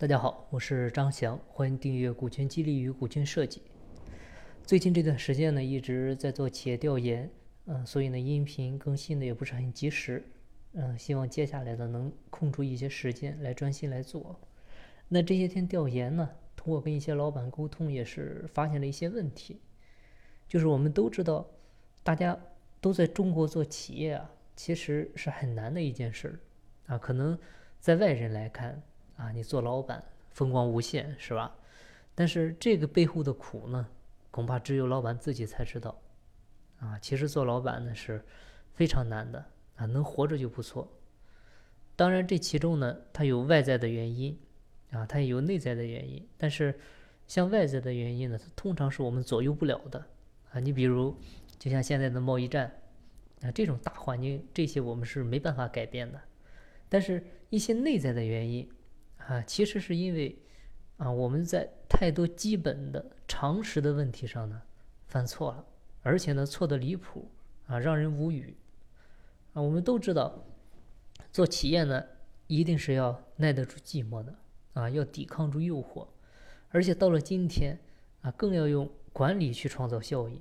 大家好，我是张翔，欢迎订阅《股权激励与股权设计》。最近这段时间呢，一直在做企业调研，嗯，所以呢，音频更新的也不是很及时，嗯，希望接下来呢能空出一些时间来专心来做。那这些天调研呢，通过跟一些老板沟通，也是发现了一些问题，就是我们都知道，大家都在中国做企业啊，其实是很难的一件事儿啊，可能在外人来看。啊，你做老板风光无限是吧？但是这个背后的苦呢，恐怕只有老板自己才知道。啊，其实做老板呢是非常难的啊，能活着就不错。当然，这其中呢，它有外在的原因啊，它也有内在的原因。但是，像外在的原因呢，它通常是我们左右不了的啊。你比如，就像现在的贸易战啊，这种大环境，这些我们是没办法改变的。但是，一些内在的原因。啊，其实是因为，啊，我们在太多基本的常识的问题上呢，犯错了，而且呢，错的离谱，啊，让人无语。啊，我们都知道，做企业呢，一定是要耐得住寂寞的，啊，要抵抗住诱惑，而且到了今天，啊，更要用管理去创造效益。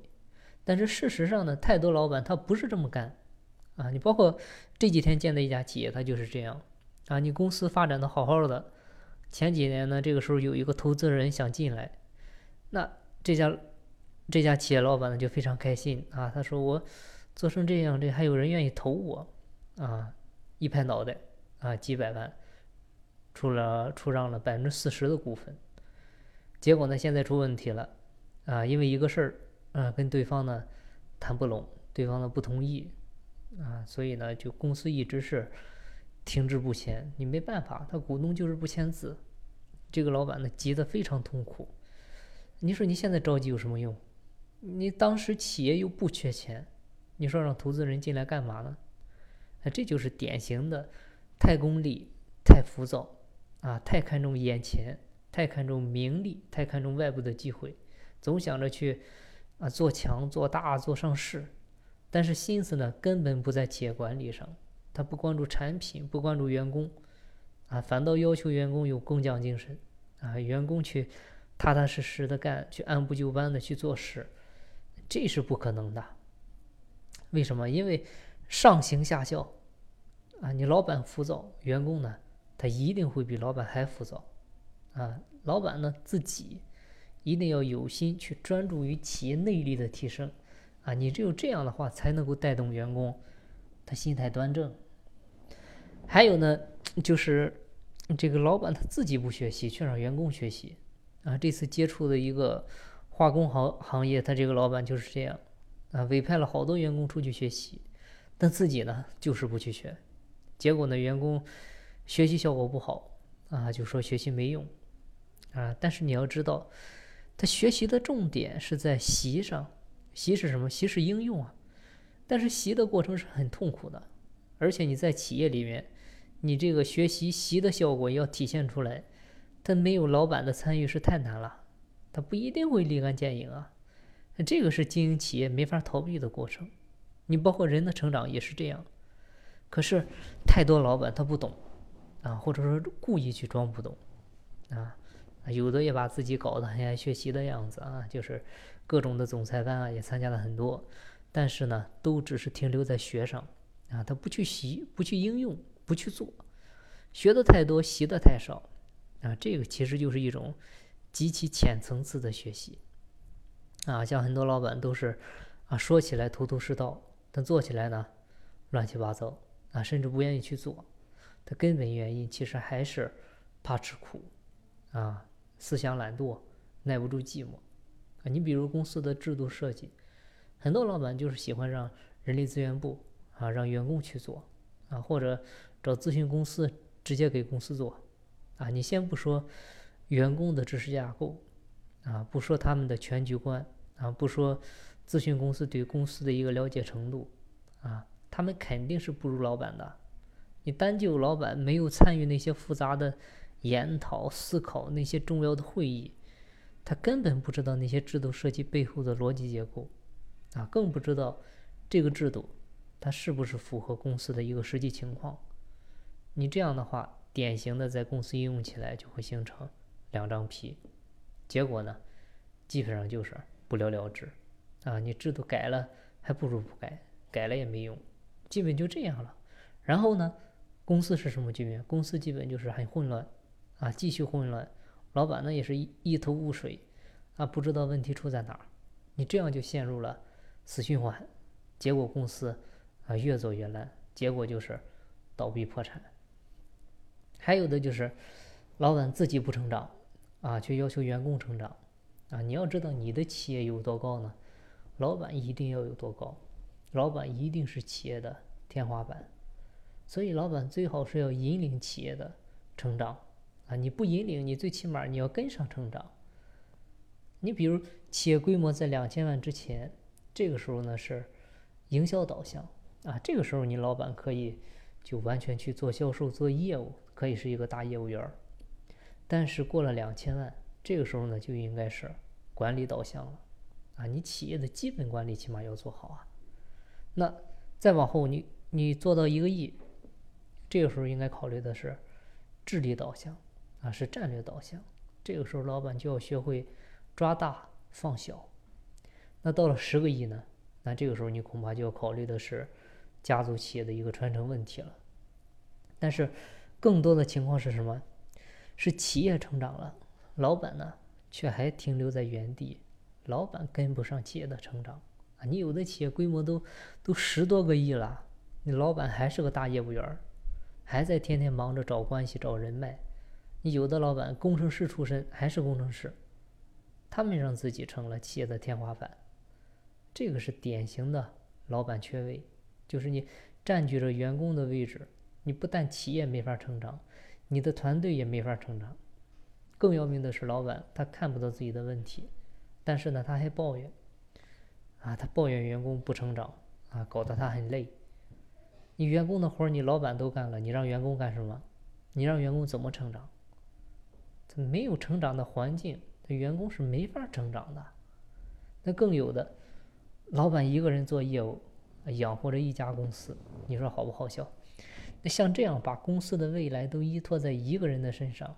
但是事实上呢，太多老板他不是这么干，啊，你包括这几天见的一家企业，他就是这样，啊，你公司发展的好好的。前几年呢，这个时候有一个投资人想进来，那这家这家企业老板呢就非常开心啊，他说我做成这样，这还有人愿意投我啊，一拍脑袋啊，几百万出了出让了百分之四十的股份，结果呢现在出问题了啊，因为一个事儿啊跟对方呢谈不拢，对方呢不同意啊，所以呢就公司一直是。停滞不前，你没办法，他股东就是不签字，这个老板呢急得非常痛苦。你说你现在着急有什么用？你当时企业又不缺钱，你说让投资人进来干嘛呢？哎，这就是典型的太功利、太浮躁啊，太看重眼前，太看重名利，太看重外部的机会，总想着去啊做强、做大、做上市，但是心思呢根本不在企业管理上。他不关注产品，不关注员工，啊，反倒要求员工有工匠精神，啊，员工去踏踏实实的干，去按部就班的去做事，这是不可能的。为什么？因为上行下效，啊，你老板浮躁，员工呢，他一定会比老板还浮躁，啊，老板呢自己一定要有心去专注于企业内力的提升，啊，你只有这样的话，才能够带动员工，他心态端正。还有呢，就是这个老板他自己不学习，却让员工学习啊。这次接触的一个化工行行业，他这个老板就是这样啊，委派了好多员工出去学习，但自己呢就是不去学，结果呢员工学习效果不好啊，就说学习没用啊。但是你要知道，他学习的重点是在习上，习是什么？习是应用啊。但是习的过程是很痛苦的，而且你在企业里面。你这个学习习的效果要体现出来，他没有老板的参与是太难了，他不一定会立竿见影啊。这个是经营企业没法逃避的过程，你包括人的成长也是这样。可是太多老板他不懂啊，或者说故意去装不懂啊，有的也把自己搞得很爱学习的样子啊，就是各种的总裁班啊也参加了很多，但是呢都只是停留在学上啊，他不去习，不去应用。不去做，学的太多，习的太少，啊，这个其实就是一种极其浅层次的学习，啊，像很多老板都是啊，说起来头头是道，但做起来呢，乱七八糟，啊，甚至不愿意去做，的根本原因其实还是怕吃苦，啊，思想懒惰，耐不住寂寞，啊，你比如公司的制度设计，很多老板就是喜欢让人力资源部啊，让员工去做。啊，或者找咨询公司直接给公司做，啊，你先不说员工的知识架构，啊，不说他们的全局观，啊，不说咨询公司对公司的一个了解程度，啊，他们肯定是不如老板的。你单就老板没有参与那些复杂的研讨、思考那些重要的会议，他根本不知道那些制度设计背后的逻辑结构，啊，更不知道这个制度。它是不是符合公司的一个实际情况？你这样的话，典型的在公司应用起来就会形成两张皮，结果呢，基本上就是不了了之啊！你制度改了，还不如不改，改了也没用，基本就这样了。然后呢，公司是什么局面？公司基本就是很混乱啊，继续混乱，老板呢也是一一头雾水啊，不知道问题出在哪儿。你这样就陷入了死循环，结果公司啊越做越烂，结果就是倒闭破产。还有的就是，老板自己不成长，啊，却要求员工成长，啊，你要知道你的企业有多高呢？老板一定要有多高，老板一定是企业的天花板，所以老板最好是要引领企业的成长，啊，你不引领，你最起码你要跟上成长。你比如企业规模在两千万之前，这个时候呢是营销导向，啊，这个时候你老板可以就完全去做销售、做业务。可以是一个大业务员儿，但是过了两千万，这个时候呢就应该是管理导向了啊！你企业的基本管理起码要做好啊。那再往后，你你做到一个亿，这个时候应该考虑的是治理导向啊，是战略导向。这个时候老板就要学会抓大放小。那到了十个亿呢？那这个时候你恐怕就要考虑的是家族企业的一个传承问题了。但是。更多的情况是什么？是企业成长了，老板呢却还停留在原地，老板跟不上企业的成长啊！你有的企业规模都都十多个亿了，你老板还是个大业务员，还在天天忙着找关系、找人脉。你有的老板工程师出身，还是工程师，他们让自己成了企业的天花板，这个是典型的老板缺位，就是你占据着员工的位置。你不但企业没法成长，你的团队也没法成长。更要命的是，老板他看不到自己的问题，但是呢，他还抱怨，啊，他抱怨员工不成长，啊，搞得他很累。你员工的活儿，你老板都干了，你让员工干什么？你让员工怎么成长？他没有成长的环境，他员工是没法成长的。那更有的，老板一个人做业务，养活着一家公司，你说好不好笑？那像这样把公司的未来都依托在一个人的身上，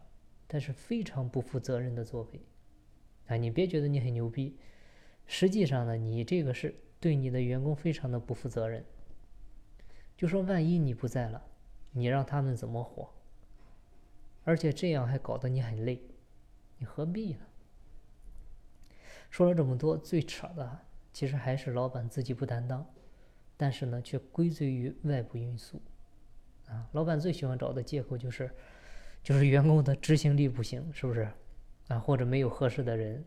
他是非常不负责任的作为。啊，你别觉得你很牛逼，实际上呢，你这个是对你的员工非常的不负责任。就说万一你不在了，你让他们怎么活？而且这样还搞得你很累，你何必呢？说了这么多，最扯的其实还是老板自己不担当，但是呢，却归罪于外部因素。啊，老板最喜欢找的借口就是，就是员工的执行力不行，是不是？啊，或者没有合适的人，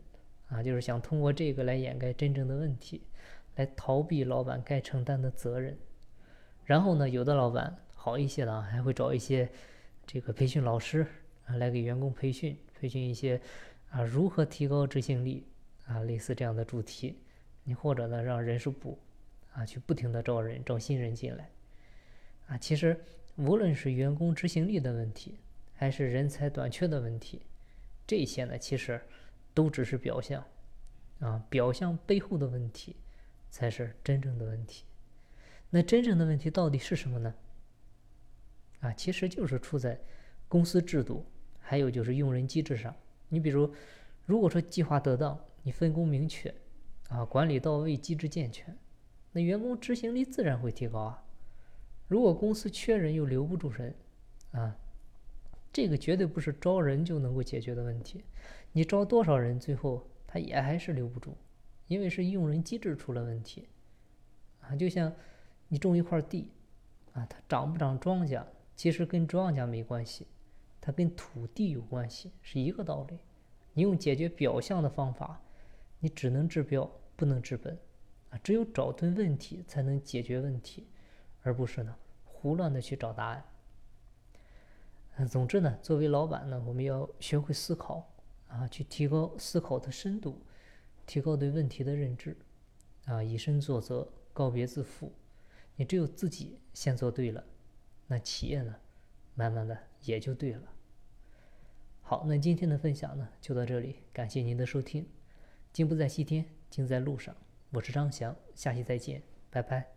啊，就是想通过这个来掩盖真正的问题，来逃避老板该承担的责任。然后呢，有的老板好一些的啊，还会找一些这个培训老师啊，来给员工培训，培训一些啊如何提高执行力啊，类似这样的主题。你或者呢，让人事部啊去不停的招人，招新人进来。啊，其实。无论是员工执行力的问题，还是人才短缺的问题，这些呢，其实都只是表象，啊，表象背后的问题才是真正的问题。那真正的问题到底是什么呢？啊，其实就是出在公司制度，还有就是用人机制上。你比如，如果说计划得当，你分工明确，啊，管理到位，机制健全，那员工执行力自然会提高啊。如果公司缺人又留不住人，啊，这个绝对不是招人就能够解决的问题。你招多少人，最后他也还是留不住，因为是用人机制出了问题。啊，就像你种一块地，啊，它长不长庄稼，其实跟庄稼没关系，它跟土地有关系，是一个道理。你用解决表象的方法，你只能治标不能治本，只有找对问题才能解决问题，而不是呢。胡乱的去找答案。嗯，总之呢，作为老板呢，我们要学会思考啊，去提高思考的深度，提高对问题的认知啊，以身作则，告别自负。你只有自己先做对了，那企业呢，慢慢的也就对了。好，那今天的分享呢，就到这里，感谢您的收听。金不在西天，金在路上。我是张翔，下期再见，拜拜。